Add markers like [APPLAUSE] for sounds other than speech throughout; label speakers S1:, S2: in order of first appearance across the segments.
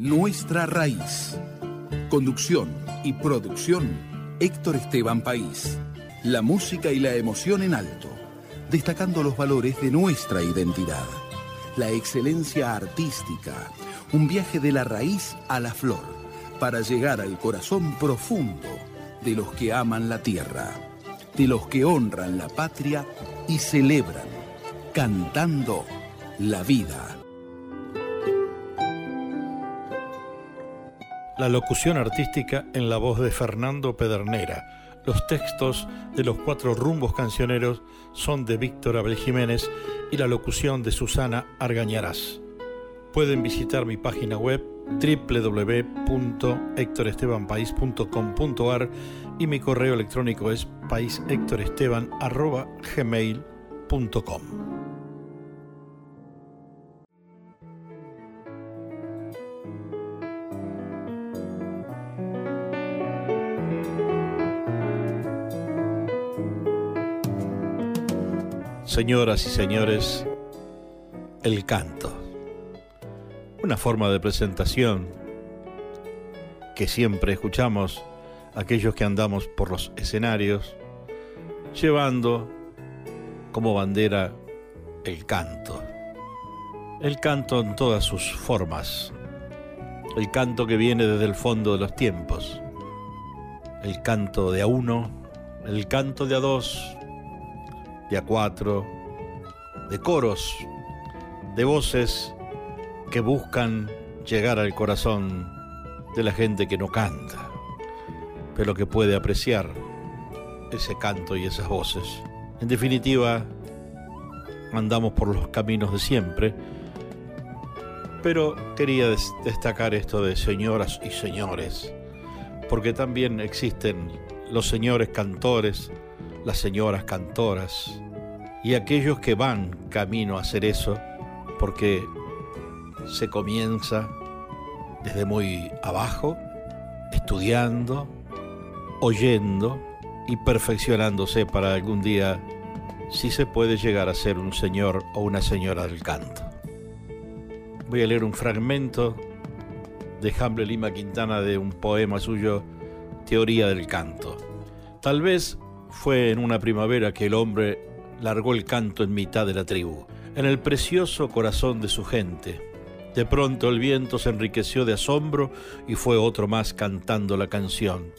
S1: Nuestra raíz. Conducción y producción, Héctor Esteban País. La música y la emoción en alto, destacando los valores de nuestra identidad. La excelencia artística, un viaje de la raíz a la flor, para llegar al corazón profundo de los que aman la tierra, de los que honran la patria y celebran, cantando la vida.
S2: La locución artística en la voz de Fernando Pedernera. Los textos de los cuatro rumbos cancioneros son de Víctor Abel Jiménez y la locución de Susana Argañarás. Pueden visitar mi página web www.hectorestebanpaís.com.ar y mi correo electrónico es paishectoresteban.gmail.com Señoras y señores, el canto. Una forma de presentación que siempre escuchamos aquellos que andamos por los escenarios, llevando como bandera el canto. El canto en todas sus formas. El canto que viene desde el fondo de los tiempos. El canto de a uno, el canto de a dos, de a cuatro, de coros, de voces que buscan llegar al corazón de la gente que no canta, pero que puede apreciar ese canto y esas voces. En definitiva, andamos por los caminos de siempre, pero quería destacar esto de señoras y señores, porque también existen los señores cantores, las señoras cantoras y aquellos que van camino a hacer eso porque se comienza desde muy abajo, estudiando, oyendo y perfeccionándose para algún día si se puede llegar a ser un señor o una señora del canto. Voy a leer un fragmento de Hamble Lima Quintana de un poema suyo, Teoría del Canto. Tal vez fue en una primavera que el hombre largó el canto en mitad de la tribu, en el precioso corazón de su gente. De pronto el viento se enriqueció de asombro y fue otro más cantando la canción.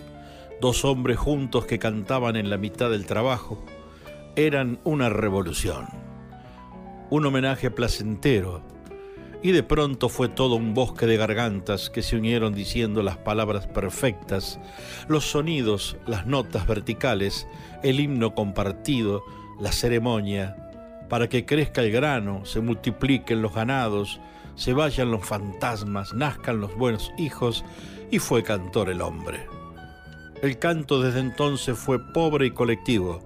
S2: Dos hombres juntos que cantaban en la mitad del trabajo eran una revolución, un homenaje placentero, y de pronto fue todo un bosque de gargantas que se unieron diciendo las palabras perfectas, los sonidos, las notas verticales, el himno compartido, la ceremonia, para que crezca el grano, se multipliquen los ganados, se vayan los fantasmas, nazcan los buenos hijos, y fue cantor el hombre. El canto desde entonces fue pobre y colectivo,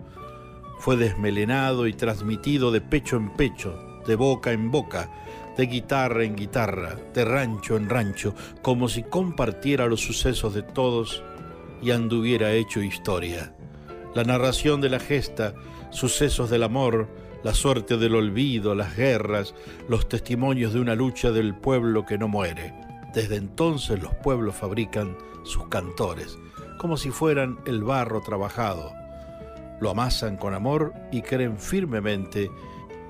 S2: fue desmelenado y transmitido de pecho en pecho, de boca en boca, de guitarra en guitarra, de rancho en rancho, como si compartiera los sucesos de todos y anduviera hecho historia. La narración de la gesta, sucesos del amor, la suerte del olvido, las guerras, los testimonios de una lucha del pueblo que no muere. Desde entonces los pueblos fabrican sus cantores, como si fueran el barro trabajado. Lo amasan con amor y creen firmemente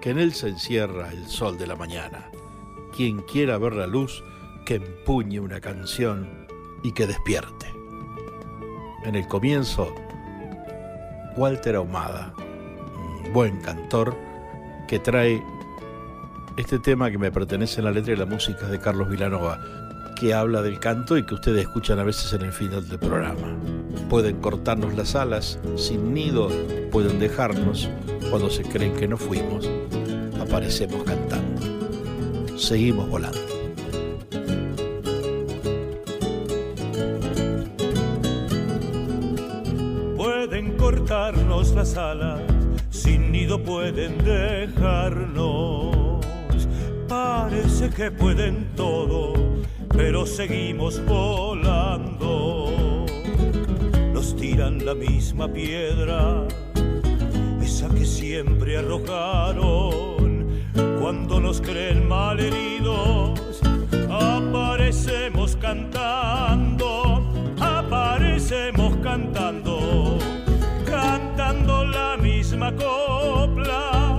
S2: que en él se encierra el sol de la mañana. Quien quiera ver la luz, que empuñe una canción y que despierte. En el comienzo, Walter Ahumada, un buen cantor que trae este tema que me pertenece en la letra y la música de Carlos Vilanova, que habla del canto y que ustedes escuchan a veces en el final del programa. Pueden cortarnos las alas, sin nido pueden dejarnos, cuando se creen que no fuimos, aparecemos cantando. Seguimos volando.
S3: Pueden cortarnos las alas, sin nido pueden dejarnos. Parece que pueden todo pero seguimos volando. Nos tiran la misma piedra, esa que siempre arrojaron. Cuando nos creen malheridos, aparecemos cantando, aparecemos
S4: cantando, cantando la misma copla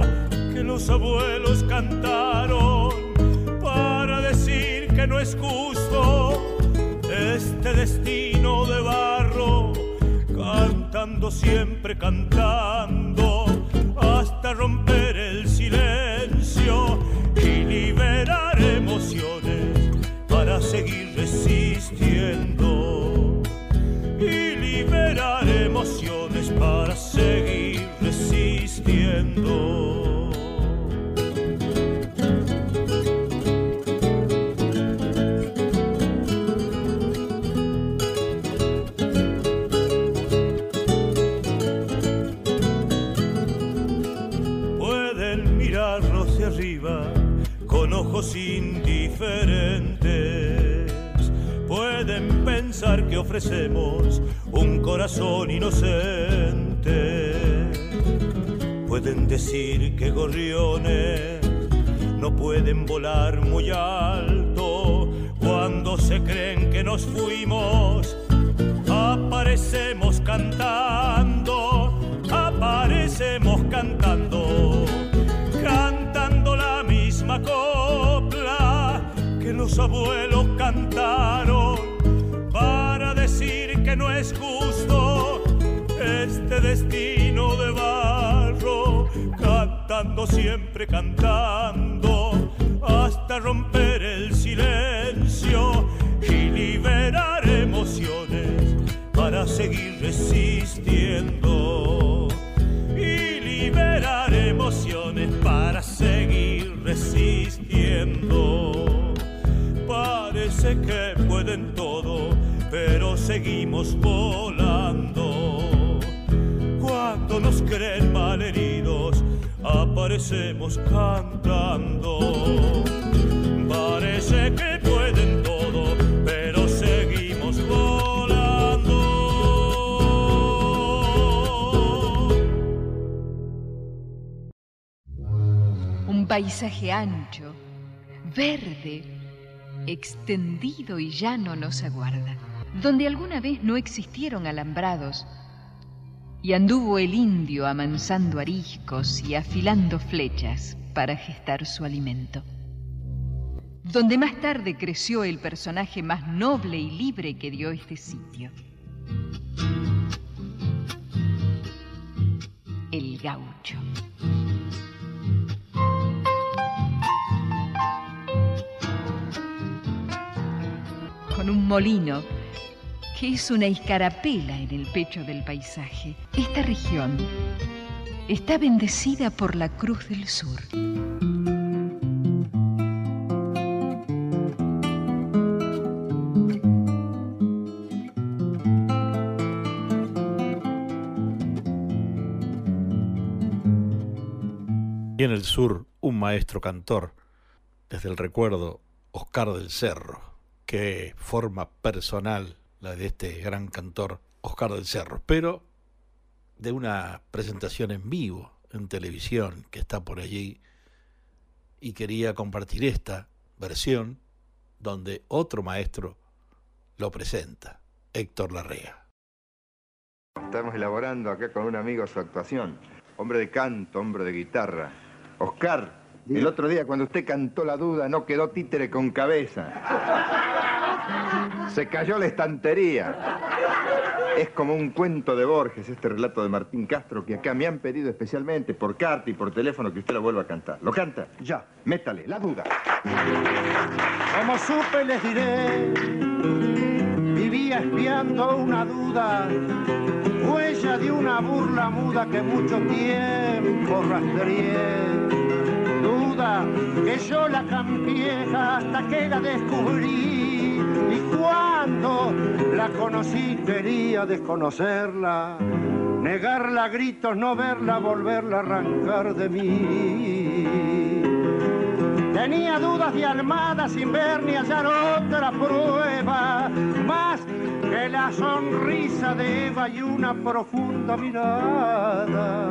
S4: que los abuelos cantaron para decir que no es justo este destino de barro, cantando siempre cantando hasta romper para seguir resistiendo. indiferentes pueden pensar que ofrecemos un corazón inocente. Pueden decir que gorriones no pueden volar muy alto cuando se creen que nos fuimos. Aparecemos cantando, aparecemos cantando, cantando la misma cosa los abuelos cantaron siempre cantando hasta romper el silencio y liberar emociones para seguir resistiendo y liberar emociones para seguir resistiendo. Parece que pueden todo, pero seguimos volando. Cuando nos creen aparecemos cantando. Parece que pueden todo, pero seguimos volando.
S5: Un paisaje ancho, verde extendido y llano nos aguarda, donde alguna vez no existieron alambrados, y anduvo el indio amansando ariscos y afilando flechas para gestar su alimento. Donde más tarde creció el personaje más noble y libre que dio este sitio. El gaucho. un molino, que es una escarapela en el pecho del paisaje. Esta región está bendecida por la Cruz del Sur.
S2: Y en el sur, un maestro cantor, desde el recuerdo, Oscar del Cerro qué forma personal la de este gran cantor Oscar del Cerro, pero de una presentación en vivo en televisión que está por allí y quería compartir esta versión donde otro maestro lo presenta, Héctor Larrea.
S6: Estamos elaborando acá con un amigo su actuación, hombre de canto, hombre de guitarra. Oscar, el otro día cuando usted cantó la duda no quedó títere con cabeza. Se cayó la estantería. Es como un cuento de Borges, este relato de Martín Castro, que acá me han pedido especialmente por carta y por teléfono que usted lo vuelva a cantar. ¿Lo canta?
S7: Ya.
S6: Métale, la duda.
S7: Como supe les diré, vivía espiando una duda, huella de una burla muda que mucho tiempo rastreé duda que yo la cambié hasta que la descubrí cuando la conocí quería desconocerla, negarla gritos, no verla, volverla a arrancar de mí. Tenía dudas de armada sin ver ni hallar otra prueba, más que la sonrisa de Eva y una profunda mirada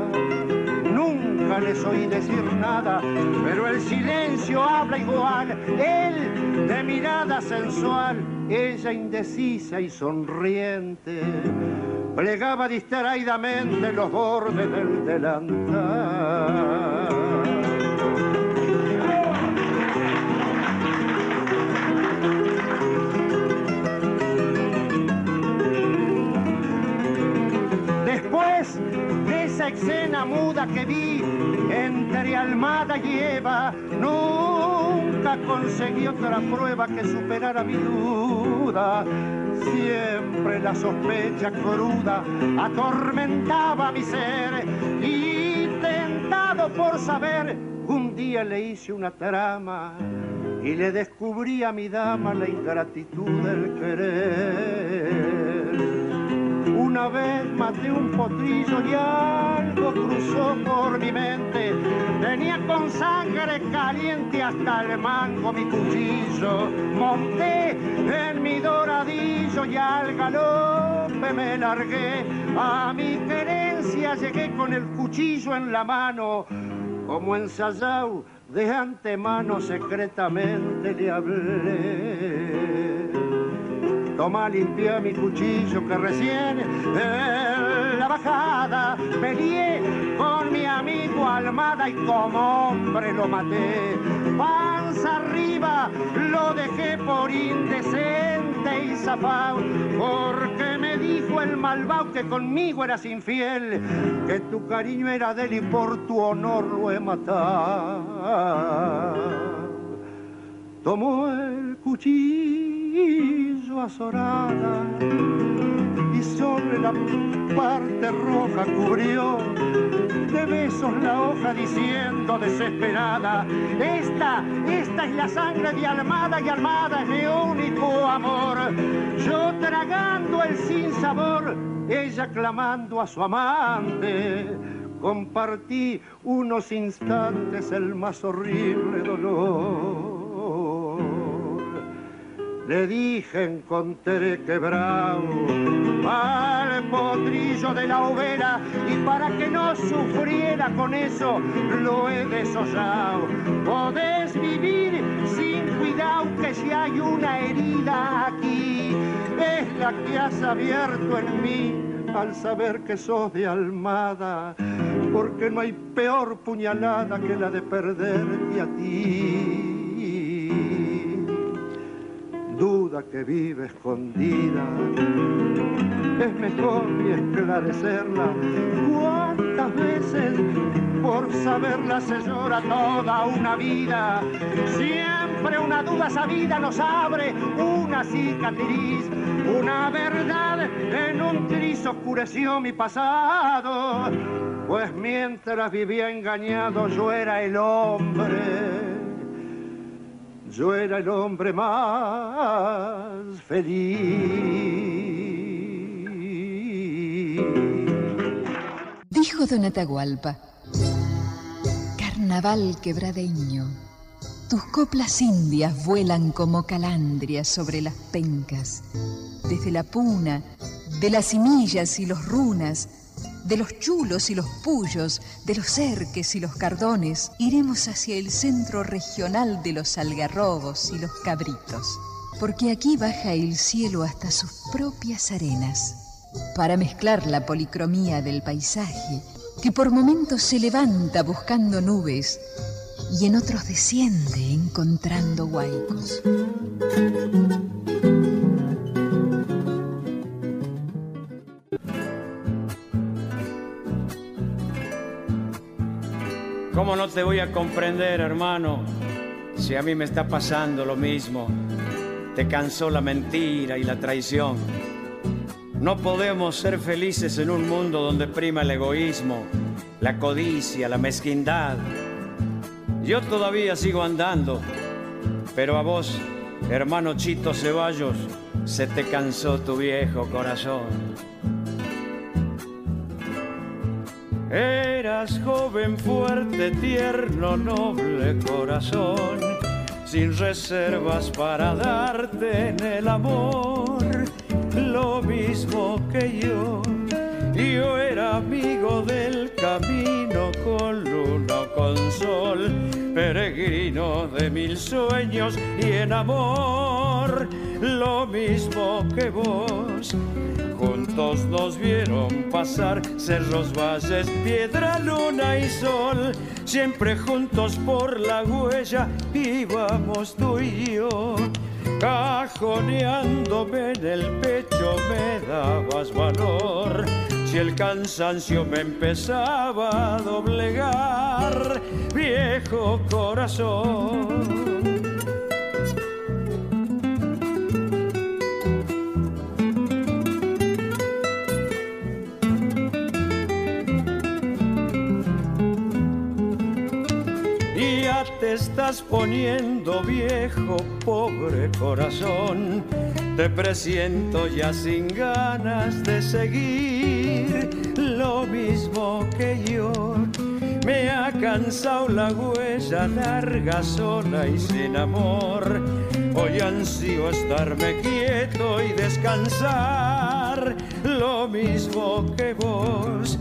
S7: Nunca les oí decir nada, pero el silencio habla igual. Él de mirada sensual, ella indecisa y sonriente. Plegaba distraídamente los bordes del delantal. Escena muda que vi entre Almada y Eva, nunca conseguí otra prueba que superara mi duda. Siempre la sospecha cruda atormentaba mi ser y tentado por saber, un día le hice una trama y le descubrí a mi dama la ingratitud del querer. Una vez maté un potrillo y algo cruzó por mi mente. Tenía con sangre caliente hasta el mango mi cuchillo. Monté en mi doradillo y al galope me largué. A mi querencia llegué con el cuchillo en la mano. Como ensayado de antemano secretamente le hablé. Toma, limpia mi cuchillo que recién en la bajada peleé con mi amigo Almada y como hombre lo maté. Panza arriba lo dejé por indecente y zafao, porque me dijo el malvado que conmigo eras infiel, que tu cariño era de él y por tu honor lo he matado. Tomó el cuchillo y sobre la parte roja cubrió de besos la hoja diciendo desesperada, esta, esta es la sangre de Almada y Almada es mi único amor. Yo tragando el sinsabor, ella clamando a su amante, compartí unos instantes el más horrible dolor. Le dije encontré quebrado al potrillo de la hoguera y para que no sufriera con eso lo he desollado. Podés vivir sin cuidado que si hay una herida aquí es la que has abierto en mí al saber que sos de almada, porque no hay peor puñalada que la de perderte a ti duda que vive escondida. Es mejor y esclarecerla. ¿Cuántas veces por saberla se llora toda una vida? Siempre una duda sabida nos abre una cicatriz. Una verdad en un tris oscureció mi pasado. Pues mientras vivía engañado yo era el hombre yo era el hombre más feliz.
S5: Dijo Don Atahualpa, Carnaval quebradeño, tus coplas indias vuelan como calandrias sobre las pencas, desde la puna, de las simillas y los runas, de los chulos y los puyos, de los cerques y los cardones, iremos hacia el centro regional de los algarrobos y los cabritos, porque aquí baja el cielo hasta sus propias arenas, para mezclar la policromía del paisaje, que por momentos se levanta buscando nubes y en otros desciende encontrando huaicos.
S8: ¿Cómo no te voy a comprender, hermano, si a mí me está pasando lo mismo? Te cansó la mentira y la traición. No podemos ser felices en un mundo donde prima el egoísmo, la codicia, la mezquindad. Yo todavía sigo andando, pero a vos, hermano Chito Ceballos, se te cansó tu viejo corazón. Eras joven, fuerte, tierno, noble corazón, sin reservas para darte en el amor, lo mismo que yo. Yo era amigo del camino con luna con sol, peregrino de mil sueños y en amor, lo mismo que vos Juntos nos vieron pasar cerros, valles, piedra, luna y sol. Siempre juntos por la huella íbamos tú y yo. cajoneándome en el pecho me dabas valor. Si el cansancio me empezaba a doblegar, viejo corazón. Estás poniendo viejo, pobre corazón. Te presiento ya sin ganas de seguir lo mismo que yo. Me ha cansado la huella larga, sola y sin amor. Hoy ansío estarme quieto y descansar lo mismo que vos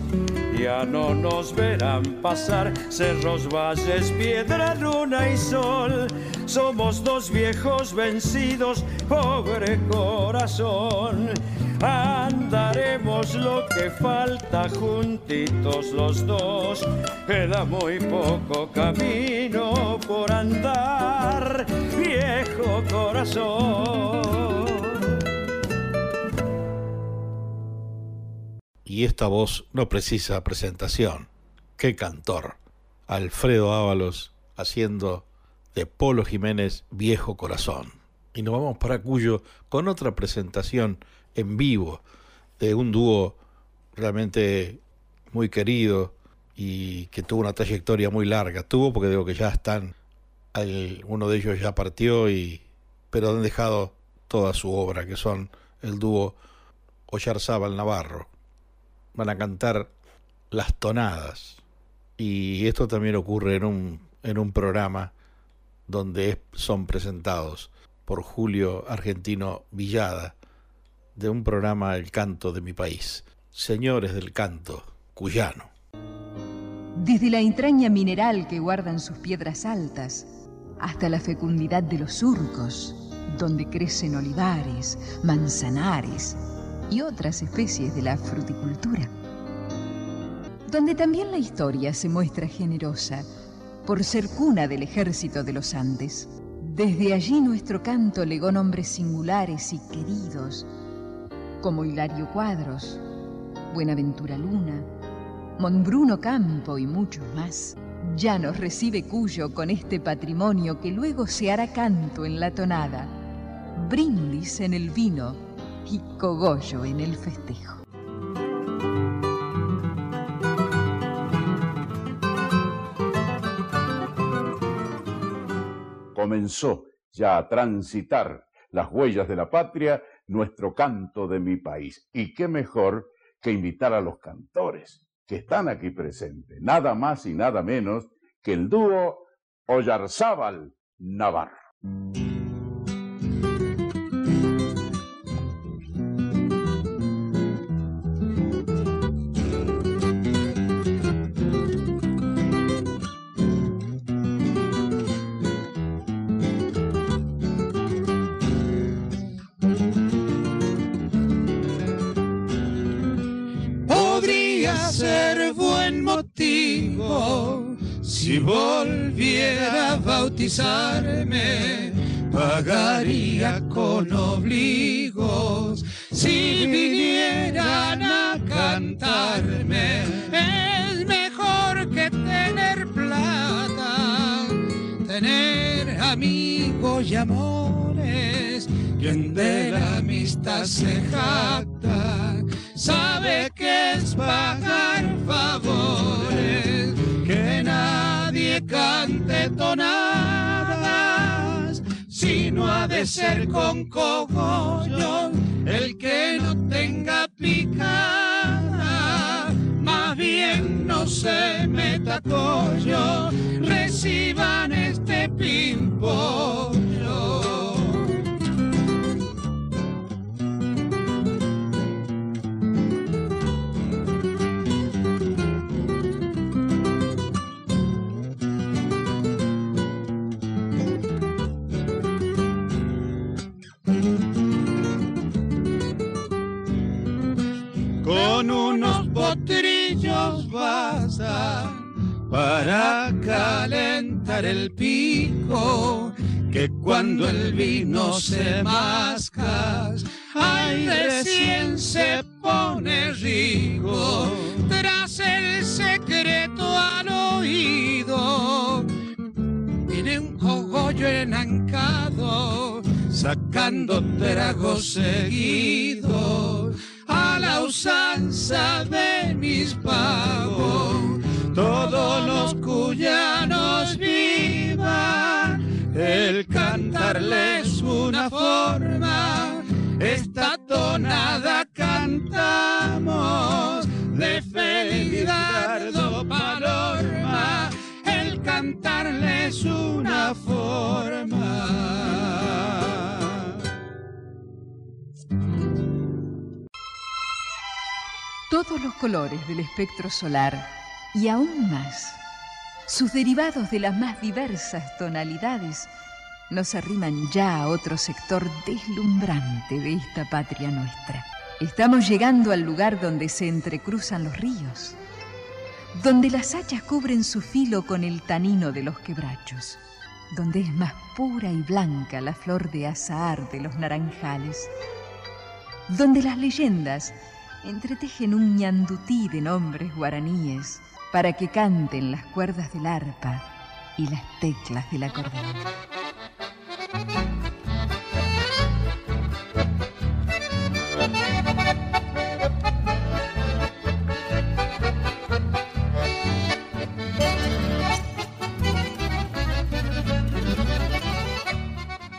S8: ya no nos verán pasar cerros, valles, piedra, luna y sol. Somos dos viejos vencidos, pobre corazón. Andaremos lo que falta juntitos los dos. Queda muy poco camino por andar, viejo corazón.
S2: Y esta voz no precisa presentación. ¡Qué cantor! Alfredo Ábalos haciendo de Polo Jiménez Viejo Corazón. Y nos vamos para Cuyo con otra presentación en vivo de un dúo realmente muy querido y que tuvo una trayectoria muy larga. Tuvo porque digo que ya están, uno de ellos ya partió, y, pero han dejado toda su obra, que son el dúo Oyarzábal Navarro van a cantar las tonadas. Y esto también ocurre en un, en un programa donde son presentados por Julio Argentino Villada, de un programa El canto de mi país. Señores del canto cuyano.
S5: Desde la entraña mineral que guardan sus piedras altas, hasta la fecundidad de los surcos, donde crecen olivares, manzanares, y otras especies de la fruticultura, donde también la historia se muestra generosa por ser cuna del ejército de los Andes. Desde allí nuestro canto legó nombres singulares y queridos, como Hilario Cuadros, Buenaventura Luna, Monbruno Campo y muchos más. Ya nos recibe Cuyo con este patrimonio que luego se hará canto en la tonada, brindis en el vino y cogollo en el festejo.
S9: Comenzó ya a transitar las huellas de la patria nuestro canto de mi país. Y qué mejor que invitar a los cantores que están aquí presentes, nada más y nada menos que el dúo Oyarzábal Navarro.
S10: Si volviera a bautizarme, pagaría con obligos. Si vinieran a cantarme, es mejor que tener plata, tener amigos y amores. Quien de la amistad se jacta, sabe que es pagar favores cante tonadas, sino ha de ser con cogollos el que no tenga picada, más bien no se meta collo, reciban este pimpollo. Potrillos basta para calentar el pico que cuando el vino se masca, ay, recién se pone rico, tras el secreto al oído, viene un cogollo enancado, sacando tragos seguidos, la usanza de mis pagos, todos los cuyanos vivan. El cantarle es una forma, esta tonada cantamos. De Felidardo Palorma, el cantarle es una forma.
S5: Todos los colores del espectro solar y aún más sus derivados de las más diversas tonalidades nos arriman ya a otro sector deslumbrante de esta patria nuestra. Estamos llegando al lugar donde se entrecruzan los ríos, donde las hachas cubren su filo con el tanino de los quebrachos, donde es más pura y blanca la flor de azahar de los naranjales, donde las leyendas entretejen un ñandutí de nombres guaraníes, para que canten las cuerdas del arpa y las teclas del acordeón.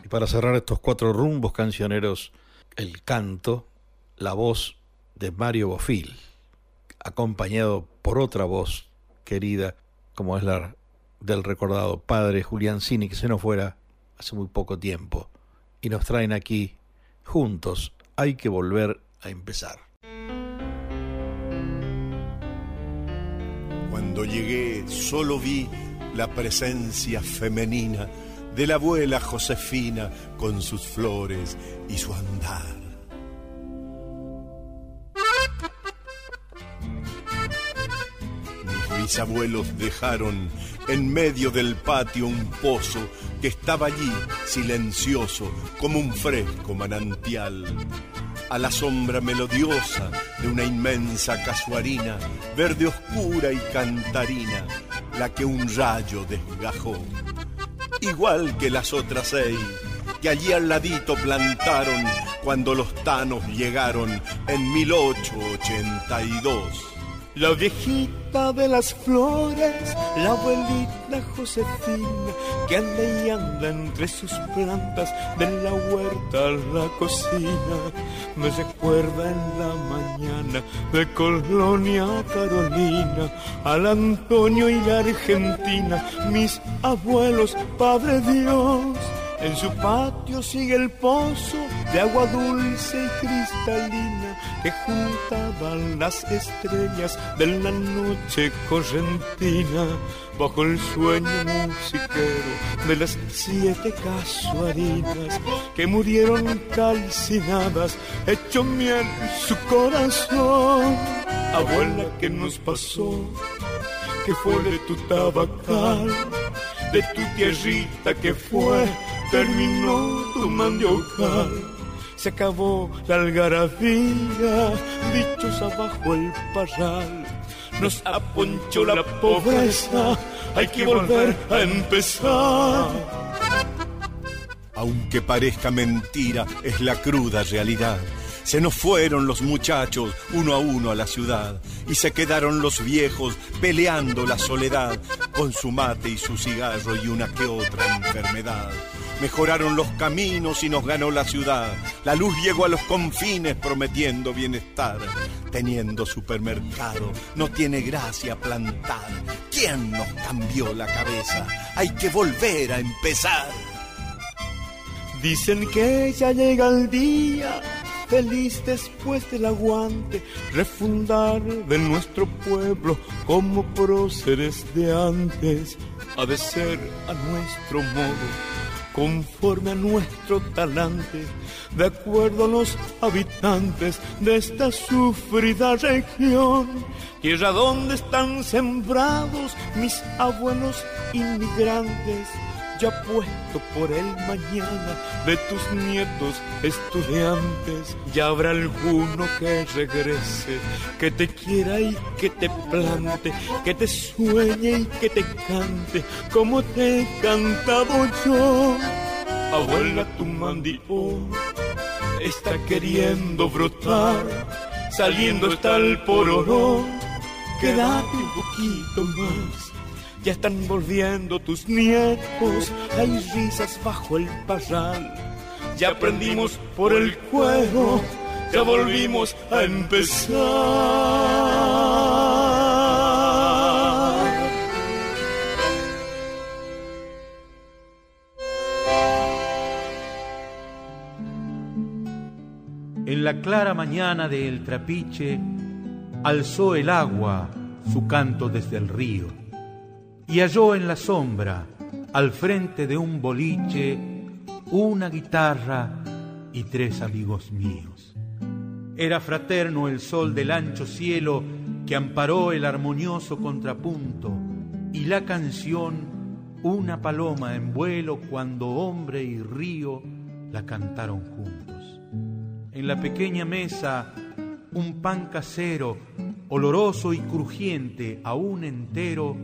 S2: Y para cerrar estos cuatro rumbos cancioneros, el canto, la voz de Mario Bofil, acompañado por otra voz querida, como es la del recordado padre Julián Cini, que se nos fuera hace muy poco tiempo. Y nos traen aquí, juntos, hay que volver a empezar.
S11: Cuando llegué solo vi la presencia femenina de la abuela Josefina con sus flores y su andar. Mis abuelos dejaron en medio del patio un pozo que estaba allí silencioso como un fresco manantial. A la sombra melodiosa de una inmensa casuarina, verde oscura y cantarina, la que un rayo desgajó. Igual que las otras seis que allí al ladito plantaron cuando los tanos llegaron en 1882.
S3: La viejita de las flores, la abuelita Josefina, que anda y anda entre sus plantas, de la huerta a la cocina, me recuerda en la mañana de Colonia Carolina, al Antonio y la Argentina, mis abuelos, Padre Dios. En su patio sigue el pozo de agua dulce y cristalina que juntaban las estrellas de la noche correntina bajo el sueño musiquero de las siete casuarinas que murieron calcinadas, hecho miel su corazón. Abuela, que nos pasó? que fue de tu tabacal? De tu tierrita que fue, terminó tu mandiocal se acabó la algarabía, dichos abajo el parral. Nos aponchó la pobreza, hay que volver a empezar.
S11: Aunque parezca mentira, es la cruda realidad. Se nos fueron los muchachos uno a uno a la ciudad y se quedaron los viejos peleando la soledad con su mate y su cigarro y una que otra enfermedad. Mejoraron los caminos y nos ganó la ciudad. La luz llegó a los confines prometiendo bienestar. Teniendo supermercado, no tiene gracia plantar. ¿Quién nos cambió la cabeza? Hay que volver a empezar.
S3: Dicen que ya llega el día, feliz después del aguante, refundar de nuestro pueblo como próceres de antes, ha de ser a nuestro modo conforme a nuestro talante, de acuerdo a los habitantes de esta sufrida región, tierra donde están sembrados mis abuelos inmigrantes, ya puesto por el mañana de tus nietos estudiantes. Ya habrá alguno que regrese, que te quiera y que te plante, que te sueñe y que te cante como te he cantado yo. Abuela, tu mandio está queriendo brotar, saliendo está el pororó. Quédate un poquito más ya están volviendo tus nietos, hay risas bajo el parral. Ya aprendimos por el cuero, ya volvimos a empezar.
S12: En la clara mañana del trapiche, alzó el agua su canto desde el río y halló en la sombra, al frente de un boliche, una guitarra y tres amigos míos. Era fraterno el sol del ancho cielo que amparó el armonioso contrapunto y la canción una paloma en vuelo cuando hombre y río la cantaron juntos. En la pequeña mesa un pan casero, oloroso y crujiente, aún entero,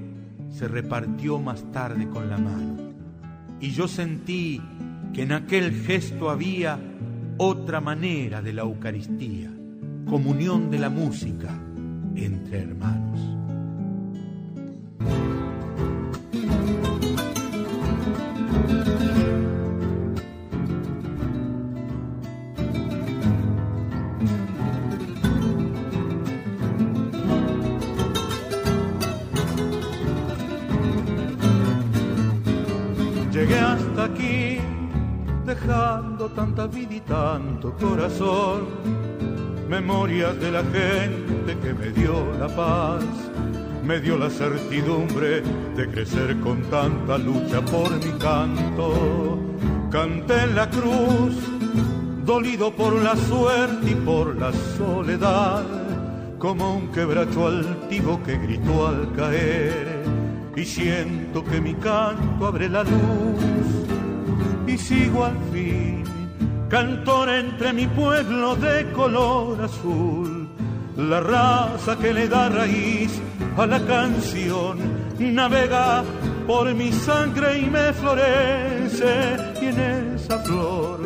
S12: se repartió más tarde con la mano. Y yo sentí que en aquel gesto había otra manera de la Eucaristía, comunión de la música entre hermanos. Memorias de la gente que me dio la paz, me dio la certidumbre de crecer con tanta lucha por mi canto. Canté en la cruz, dolido por la suerte y por la soledad, como un quebracho altivo que gritó al caer, y siento que mi canto abre la luz y sigo al fin cantor entre mi pueblo de color azul, la raza que le da raíz a la canción, navega por mi sangre y me florece, y en esa flor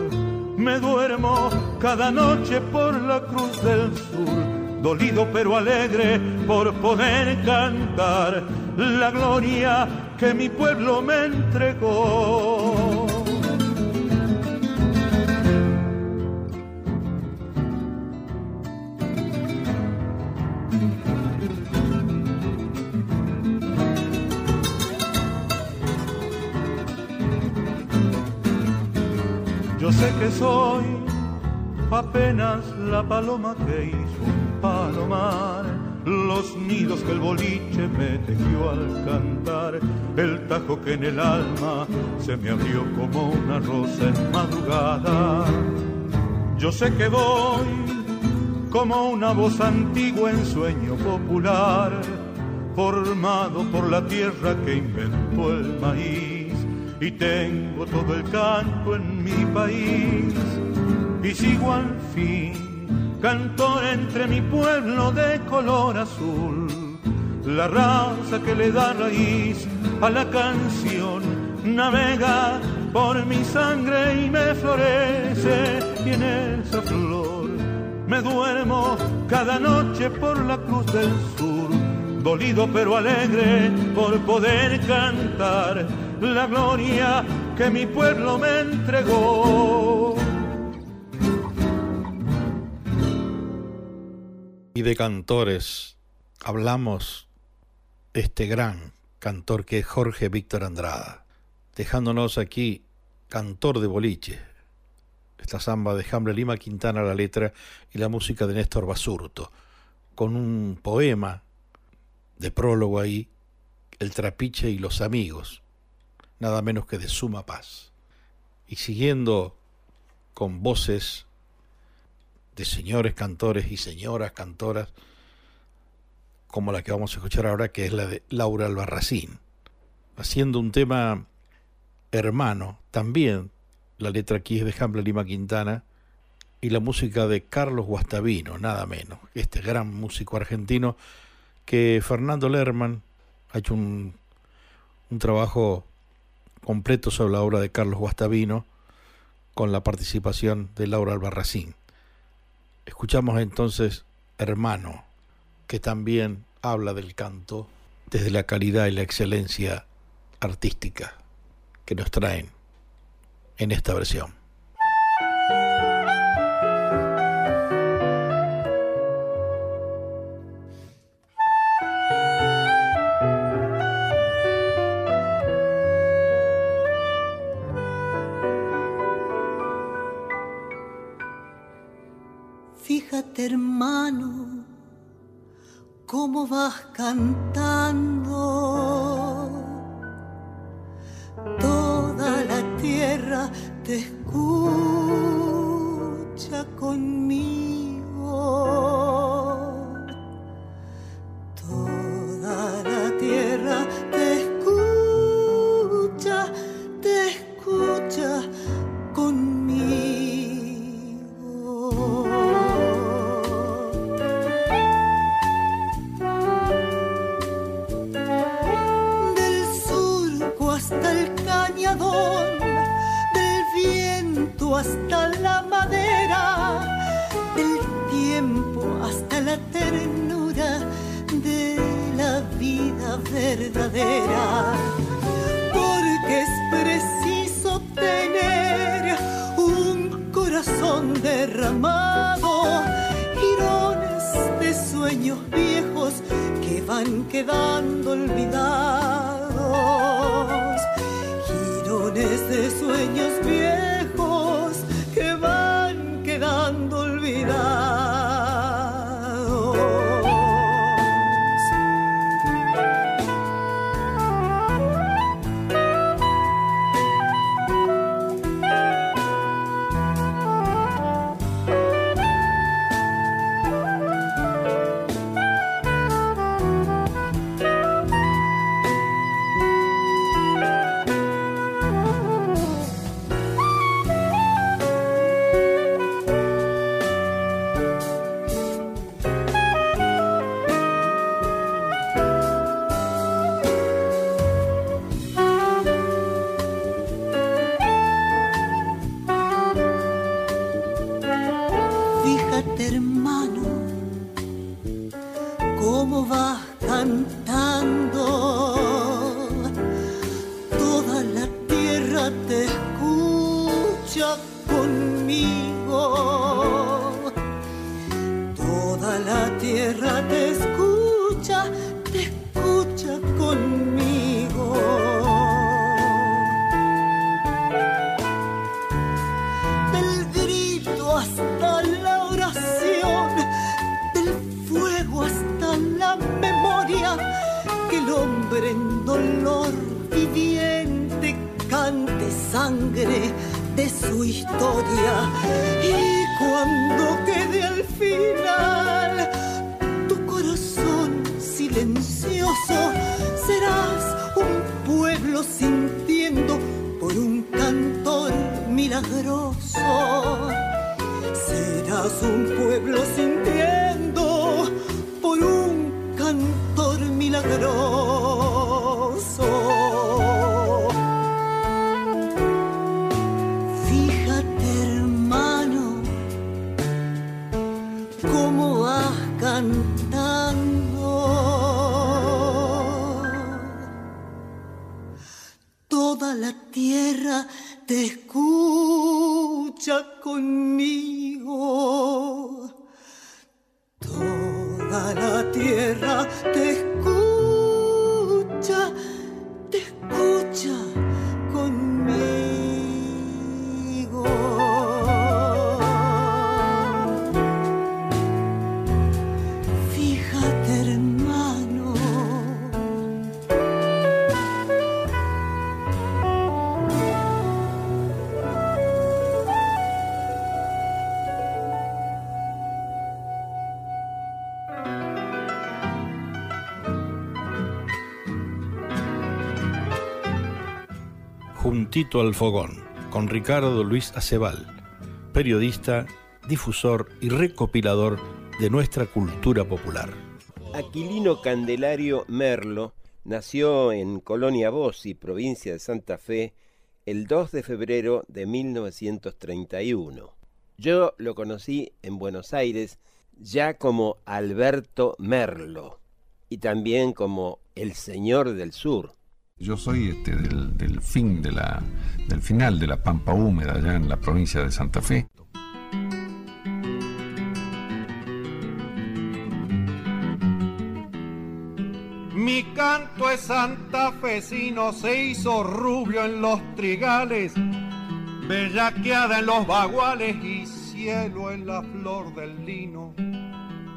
S12: me duermo cada noche por la cruz del sur, dolido pero alegre por poder cantar la gloria que mi pueblo me entregó. Apenas la paloma que hizo un palomar, los nidos que el boliche me tejió al cantar, el tajo que en el alma se me abrió como una rosa en madrugada. Yo sé que voy como una voz antigua en sueño popular, formado por la tierra que inventó el maíz. Y tengo todo el canto en mi país y sigo al fin cantor entre mi pueblo de color azul la raza que le da raíz a la canción navega por mi sangre y me florece y en esa flor me duermo cada noche por la cruz del sur dolido pero alegre por poder cantar la gloria que mi pueblo me entregó.
S2: Y de cantores hablamos este gran cantor que es Jorge Víctor Andrada, dejándonos aquí cantor de boliche. Esta samba de Hambre Lima Quintana la letra y la música de Néstor Basurto, con un poema de prólogo ahí, El trapiche y los amigos, nada menos que de suma paz. Y siguiendo con voces de señores cantores y señoras cantoras, como la que vamos a escuchar ahora, que es la de Laura Albarracín, haciendo un tema Hermano, también la letra aquí es de Hamble Lima Quintana y la música de Carlos Guastavino, nada menos, este gran músico argentino que Fernando Lerman ha hecho un, un trabajo completo sobre la obra de Carlos Guastavino con la participación de Laura Albarracín. Escuchamos entonces Hermano, que también habla del canto desde la calidad y la excelencia artística que nos traen en esta versión.
S13: Hermano, cómo vas cantando toda la tierra te escucha conmigo. Conmigo. Toda la tierra te escucha, te escucha conmigo. del grito hasta la oración, del fuego hasta la memoria, que el hombre en dolor viviente cante sangre de su historia. Y cuando quede al final tu corazón silencioso, serás un pueblo sintiendo por un cantor milagroso. Serás un pueblo sintiendo por un cantor milagroso.
S2: Juntito al Fogón, con Ricardo Luis Acebal, periodista, difusor y recopilador de nuestra cultura popular.
S14: Aquilino Candelario Merlo nació en Colonia Bossi, provincia de Santa Fe, el 2 de febrero de 1931. Yo lo conocí en Buenos Aires ya como Alberto Merlo y también como el Señor del Sur.
S15: Yo soy este, del, fin de la, del final de la Pampa Húmeda, allá en la provincia de Santa Fe.
S16: Mi canto es santafesino, se hizo rubio en los trigales, bellaqueada en los baguales y cielo en la flor del lino.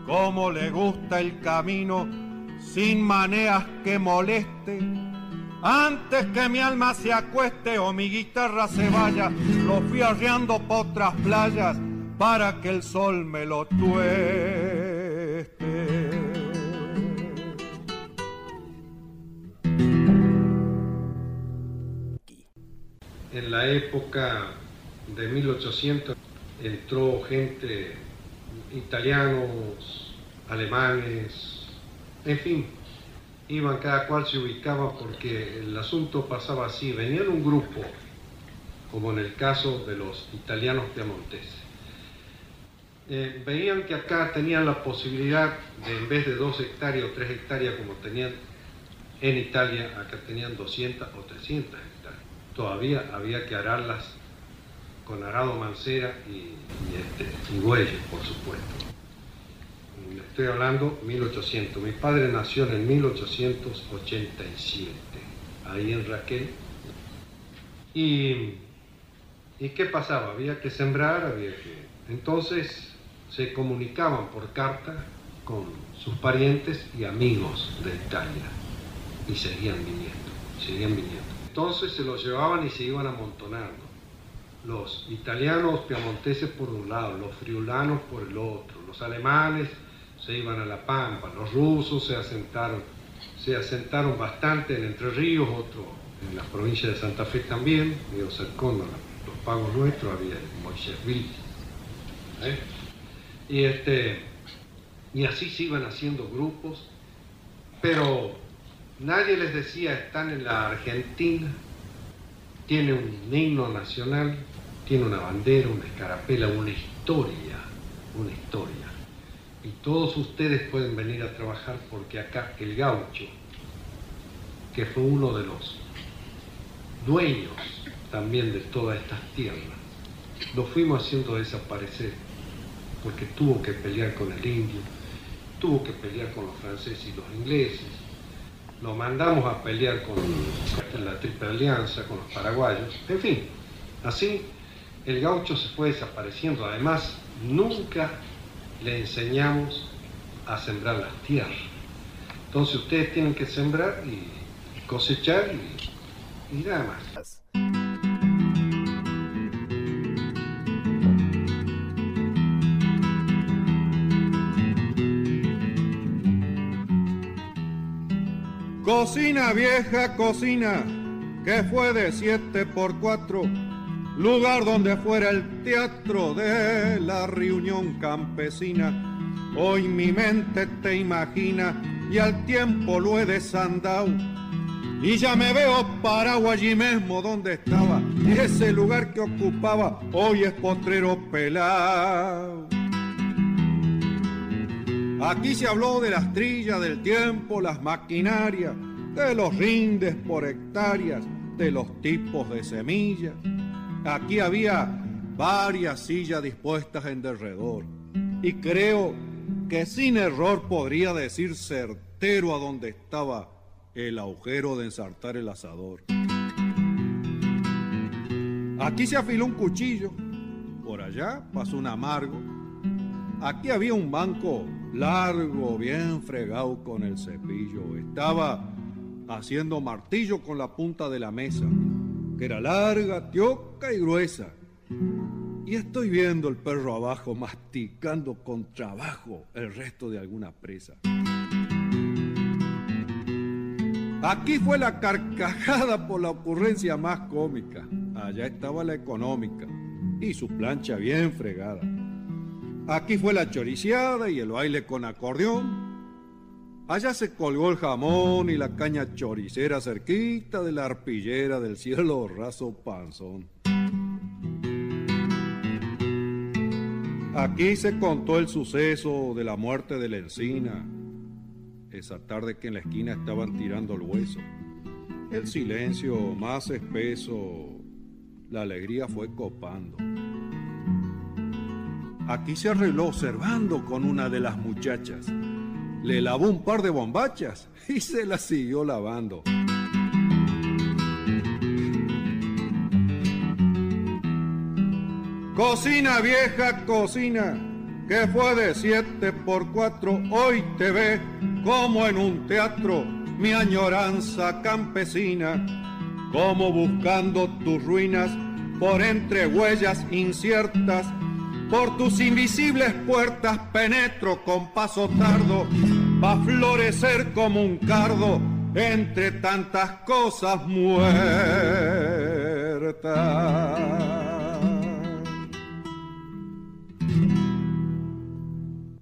S16: Como le gusta el camino, sin maneas que moleste. Antes que mi alma se acueste o mi guitarra se vaya, lo fui arreando por otras playas para que el sol me lo tueste.
S17: En la época de 1800 entró gente, italianos, alemanes, en fin, iban cada cual se ubicaba porque el asunto pasaba así, venían un grupo, como en el caso de los italianos piamonteses. Eh, veían que acá tenían la posibilidad de en vez de dos hectáreas o tres hectáreas como tenían en Italia, acá tenían 200 o 300 hectáreas todavía había que ararlas con arado mancera y, y, este, por supuesto. Estoy hablando 1800. Mi padre nació en 1887, ahí en Raquel. Y, ¿Y qué pasaba? Había que sembrar, había que... Entonces se comunicaban por carta con sus parientes y amigos de Italia y seguían viniendo, seguían viniendo. Entonces se los llevaban y se iban amontonando. Los italianos piamonteses por un lado, los friulanos por el otro, los alemanes se iban a la Pampa, los rusos se asentaron, se asentaron bastante en Entre Ríos, otro en la provincia de Santa Fe también, medio cercano los pagos nuestros, había en Moisésville. ¿eh? Y, este, y así se iban haciendo grupos, pero Nadie les decía, están en la Argentina, tiene un himno nacional, tiene una bandera, una escarapela, una historia, una historia. Y todos ustedes pueden venir a trabajar porque acá el gaucho, que fue uno de los dueños también de todas estas tierras, lo fuimos haciendo desaparecer porque tuvo que pelear con el indio, tuvo que pelear con los franceses y los ingleses, lo mandamos a pelear con la Triple Alianza, con los paraguayos, en fin, así el gaucho se fue desapareciendo. Además, nunca le enseñamos a sembrar las tierras. Entonces ustedes tienen que sembrar y cosechar y, nada más.
S16: Cocina vieja, cocina, que fue de siete por cuatro, lugar donde fuera el teatro de la reunión campesina. Hoy mi mente te imagina y al tiempo lo he desandado. Y ya me veo parado allí mismo donde estaba. Y ese lugar que ocupaba hoy es potrero pelado. Aquí se habló de las trillas del tiempo, las maquinarias, de los rindes por hectáreas, de los tipos de semillas. Aquí había varias sillas dispuestas en derredor. Y creo que sin error podría decir certero a dónde estaba el agujero de ensartar el asador. Aquí se afiló un cuchillo, por allá pasó un amargo. Aquí había un banco largo, bien fregado con el cepillo. Estaba haciendo martillo con la punta de la mesa, que era larga, tioca y gruesa. Y estoy viendo el perro abajo masticando con trabajo el resto de alguna presa. Aquí fue la carcajada por la ocurrencia más cómica. Allá estaba la económica y su plancha bien fregada. Aquí fue la choriciada y el baile con acordeón. Allá se colgó el jamón y la caña choricera cerquita de la arpillera del cielo raso panzón. Aquí se contó el suceso de la muerte de la encina, esa tarde que en la esquina estaban tirando el hueso. El silencio más espeso, la alegría fue copando. Aquí se arregló observando con una de las muchachas. Le lavó un par de bombachas [LAUGHS] y se las siguió lavando. Cocina vieja, cocina, que fue de siete por cuatro, hoy te ve como en un teatro mi añoranza campesina, como buscando tus ruinas por entre huellas inciertas, por tus invisibles puertas penetro con paso tardo, va florecer como un cardo entre tantas cosas muertas.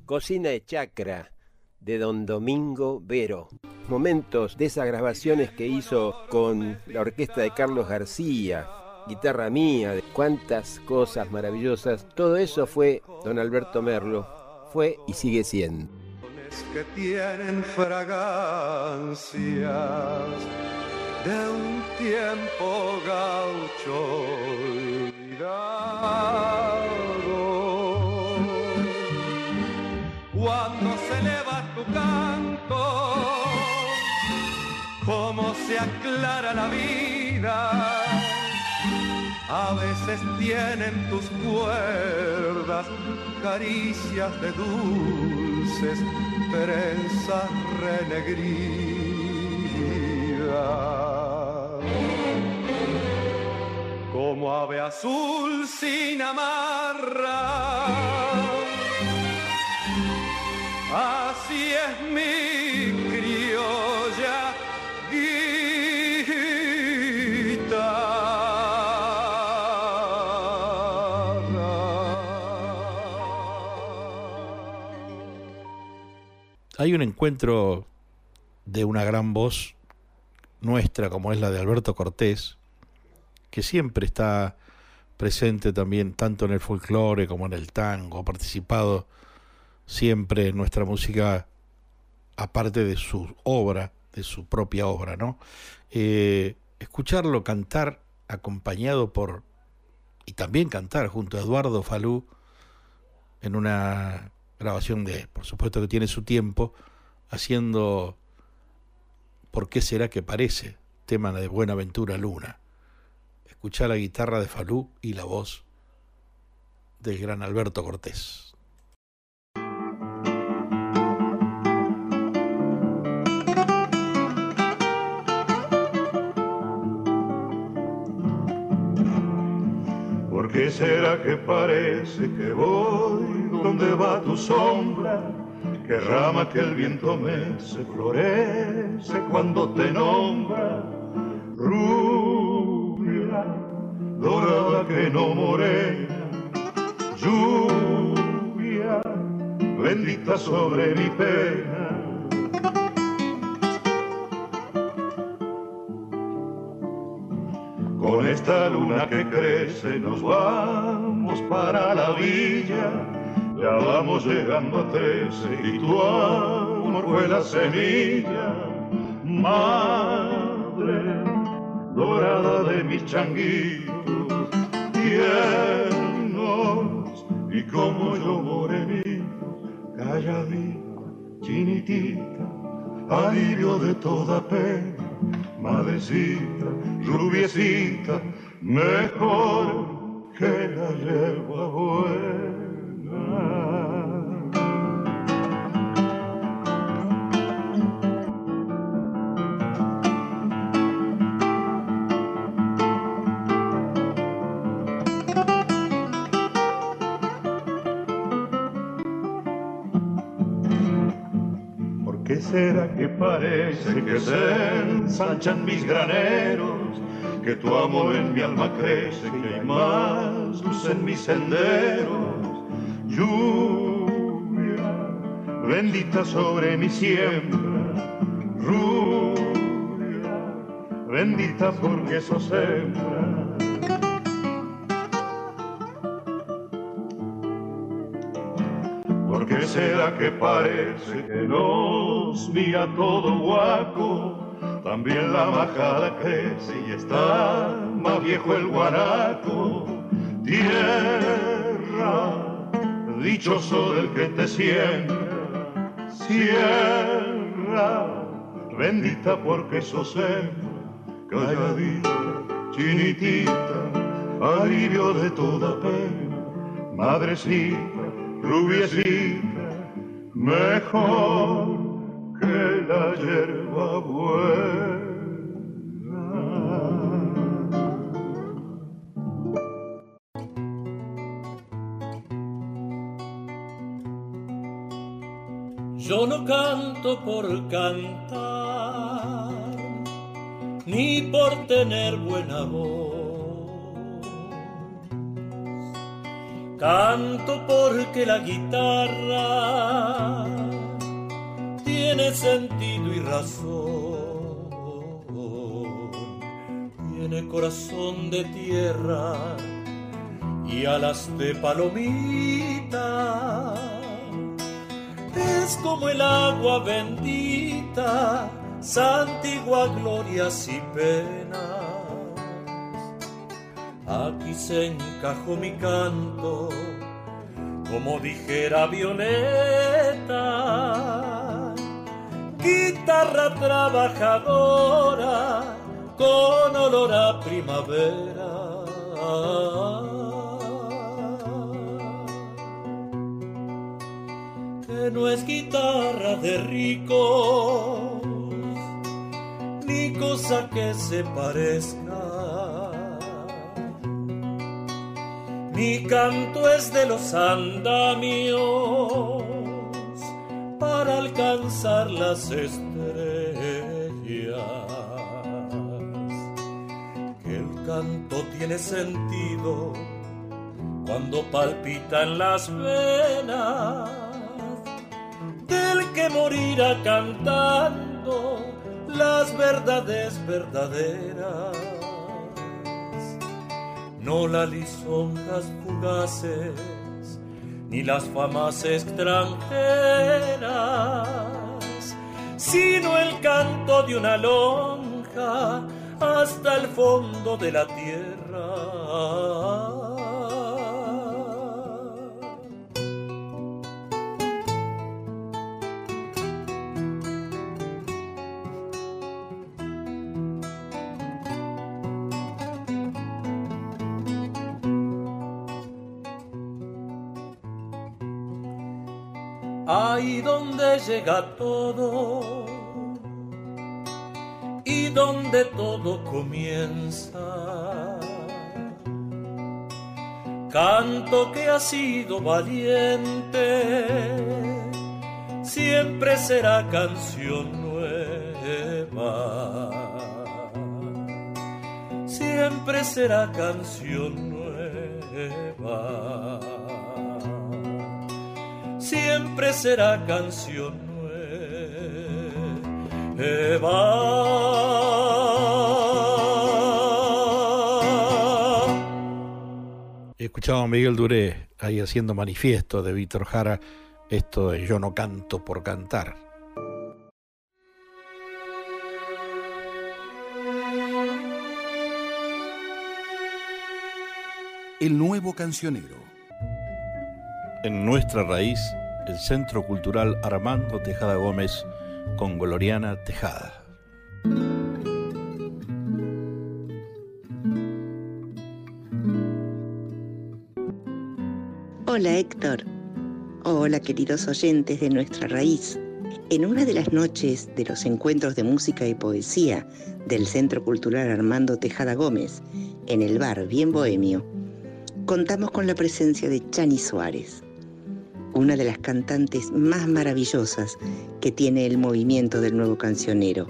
S14: Cocina de Chacra de don Domingo Vero. Momentos de esas grabaciones que hizo con la orquesta de Carlos García, guitarra mía, cuántas cosas maravillosas. Todo eso fue don Alberto Merlo, fue y sigue siendo.
S18: Que tienen fragancias de un tiempo gaucho cuando se eleva tu canto, cómo se aclara la vida. A veces tienen tus cuerdas caricias de dulces trenzas renegridas. Como ave azul sin amarra Así es mi
S2: Hay un encuentro de una gran voz nuestra como es la de Alberto Cortés, que siempre está presente también tanto en el folclore como en el tango, ha participado siempre nuestra música, aparte de su obra, de su propia obra, ¿no? Eh, escucharlo cantar acompañado por, y también cantar junto a Eduardo Falú en una grabación de, por supuesto que tiene su tiempo, haciendo ¿Por qué será que parece? tema de Buenaventura Luna. Escuchar la guitarra de Falú y la voz del gran Alberto Cortés.
S19: qué será que parece que voy donde va tu sombra? Que rama que el viento mece, florece cuando te nombra. Rubia, dorada que no morena, lluvia, bendita sobre mi pena Con esta luna que crece nos vamos para la villa, ya vamos llegando a trece y tu amor fue la semilla, madre dorada de mis changuitos, tiernos y como yo morenito, calladita, chinitita, alivio de toda pena madrecita, rubiecita, mejor que la hierba buena. Será que parece que se ensanchan mis graneros? Que tu amor en mi alma crece, que hay más luz en mis senderos. Lluvia bendita sobre mi siembra, rubia bendita porque sos sembra. ¿Por qué será que parece que nos mira todo guaco? También la majada crece y está más viejo el guanaco. Tierra, dichoso del que te siembra, sierra, bendita porque sos hembra, calladita, chinitita, alivio de toda pena, madrecita rubiecita, mejor que la hierba buena.
S4: Yo no canto por cantar, ni por tener buena voz Canto porque la guitarra tiene sentido y razón, tiene corazón de tierra y alas de palomita. Es como el agua bendita, santigua glorias y penas Aquí se encajó mi canto, como dijera Violeta, guitarra trabajadora con olor a primavera. Es guitarra de ricos, ni cosa que se parezca Mi canto es de los andamios para alcanzar las estrellas. Que el canto tiene sentido cuando palpitan las venas que morirá cantando las verdades verdaderas no las lisonjas fugaces, ni las famas extranjeras, sino el canto de una lonja hasta el fondo de la tierra. Llega todo y donde todo comienza. Canto que ha sido valiente, siempre será canción nueva. Siempre será canción nueva siempre será canción nueva.
S2: Escuchaba a Miguel Duré ahí haciendo manifiesto de Víctor Jara, esto de Yo no canto por cantar.
S1: El nuevo cancionero
S2: en nuestra raíz, el Centro Cultural Armando Tejada Gómez con Gloriana Tejada.
S20: Hola Héctor. Hola queridos oyentes de nuestra raíz. En una de las noches de los encuentros de música y poesía del Centro Cultural Armando Tejada Gómez, en el bar Bien Bohemio, contamos con la presencia de Chani Suárez una de las cantantes más maravillosas que tiene el movimiento del nuevo cancionero,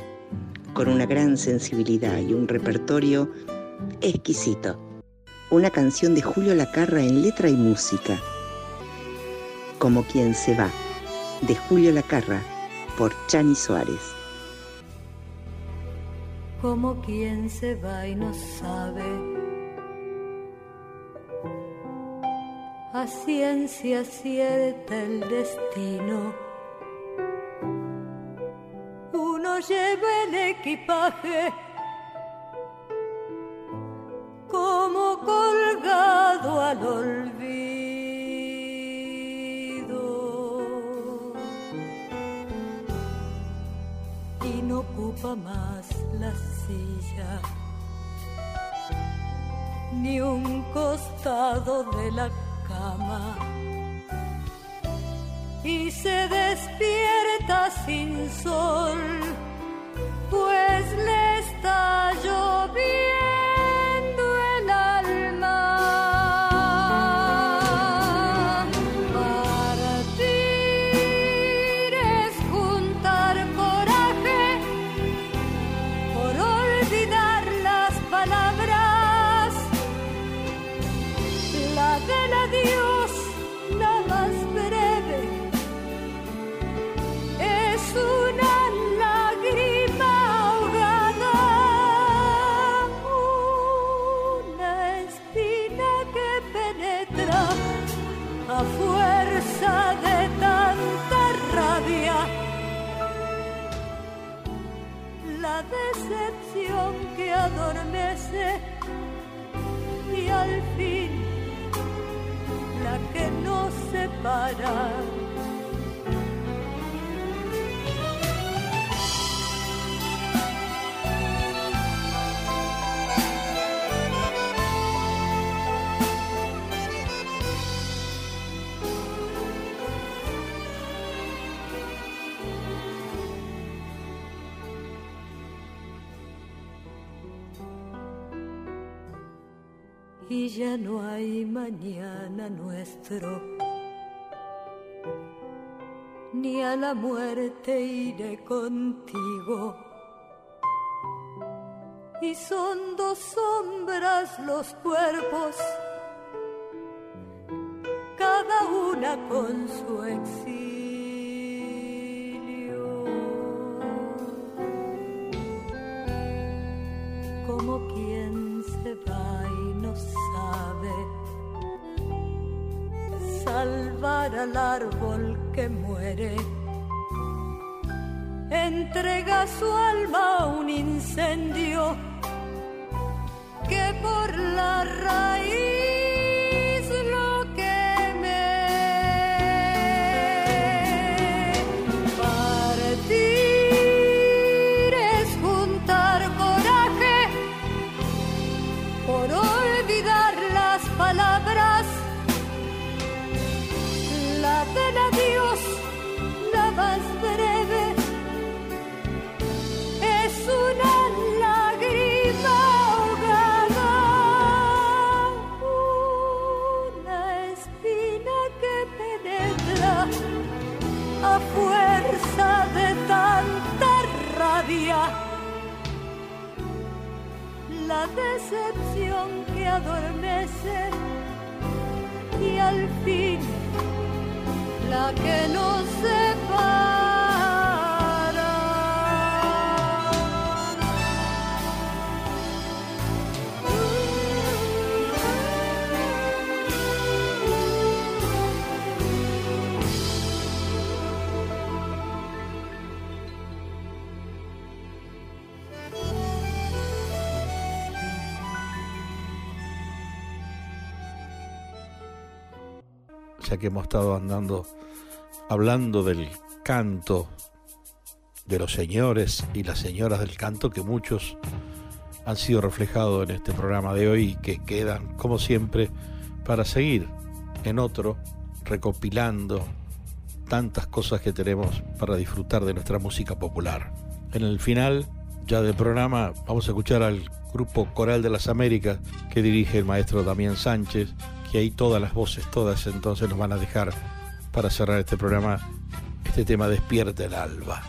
S20: con una gran sensibilidad y un repertorio exquisito. Una canción de Julio Lacarra en letra y música, Como quien se va, de Julio Lacarra, por Chani Suárez.
S21: Como quien se va y no sabe a ciencia cierta el destino. Uno lleva el equipaje como colgado al olvido y no ocupa más la silla ni un costado de la y se despierta sin sol, pues le está lloviendo a fuerza de tanta rabia. La decepción que adormece y al fin la que nos separa. Ya no hay mañana nuestro. Ni a la muerte iré contigo. Y son dos sombras los cuerpos, cada una con su exilio. Salvar al árbol que muere. Entrega su alma a un incendio que por la raíz del adiós, la más breve, es una lágrima ahogada, una espina que penetra a fuerza de tanta rabia. La decepción que adormece y al fin
S2: ya que hemos estado andando hablando del canto de los señores y las señoras del canto que muchos han sido reflejados en este programa de hoy y que quedan como siempre para seguir en otro recopilando tantas cosas que tenemos para disfrutar de nuestra música popular. En el final ya del programa vamos a escuchar al grupo Coral de las Américas que dirige el maestro Damián Sánchez, que ahí todas las voces, todas entonces nos van a dejar para cerrar este programa, este tema Despierta el alba.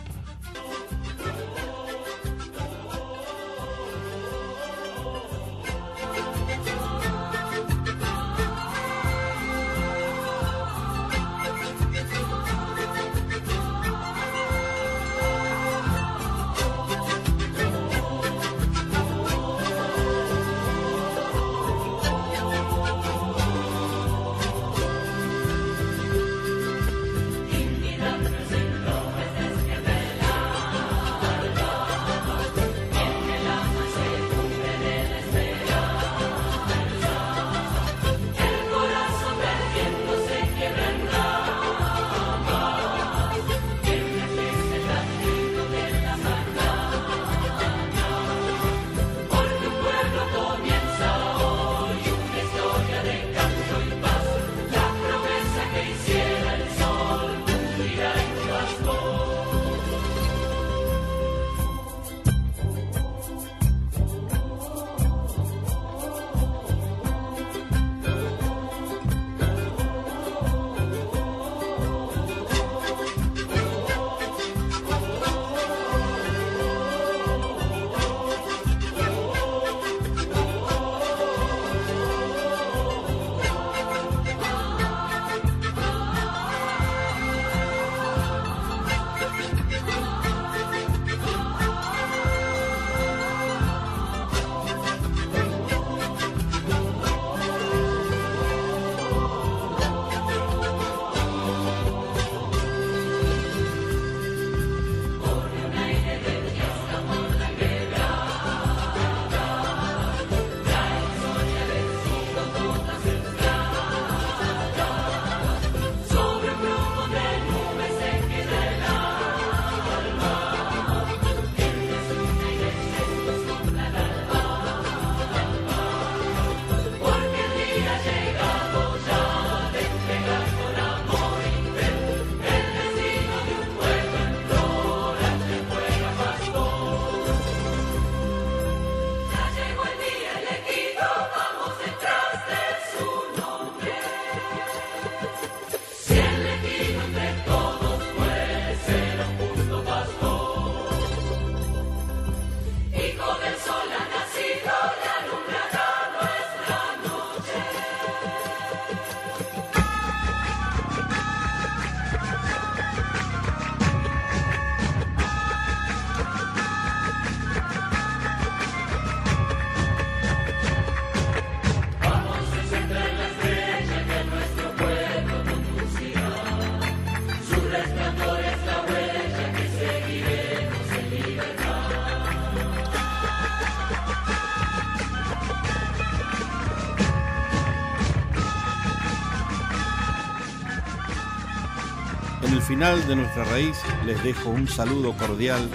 S2: Final de nuestra raíz les dejo un saludo cordial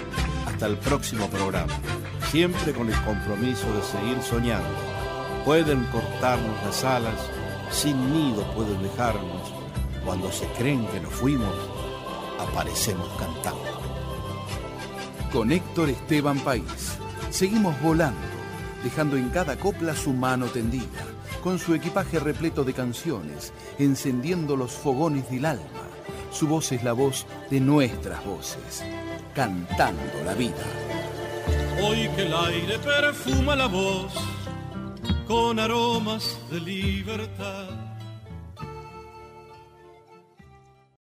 S2: hasta el próximo programa, siempre con el compromiso de seguir soñando. Pueden cortarnos las alas, sin nido pueden dejarnos, cuando se creen que nos fuimos, aparecemos cantando.
S1: Con Héctor Esteban País, seguimos volando, dejando en cada copla su mano tendida, con su equipaje repleto de canciones, encendiendo los fogones del alma su voz es la voz de nuestras voces, cantando la vida.
S4: Hoy que el aire perfuma la voz con aromas de libertad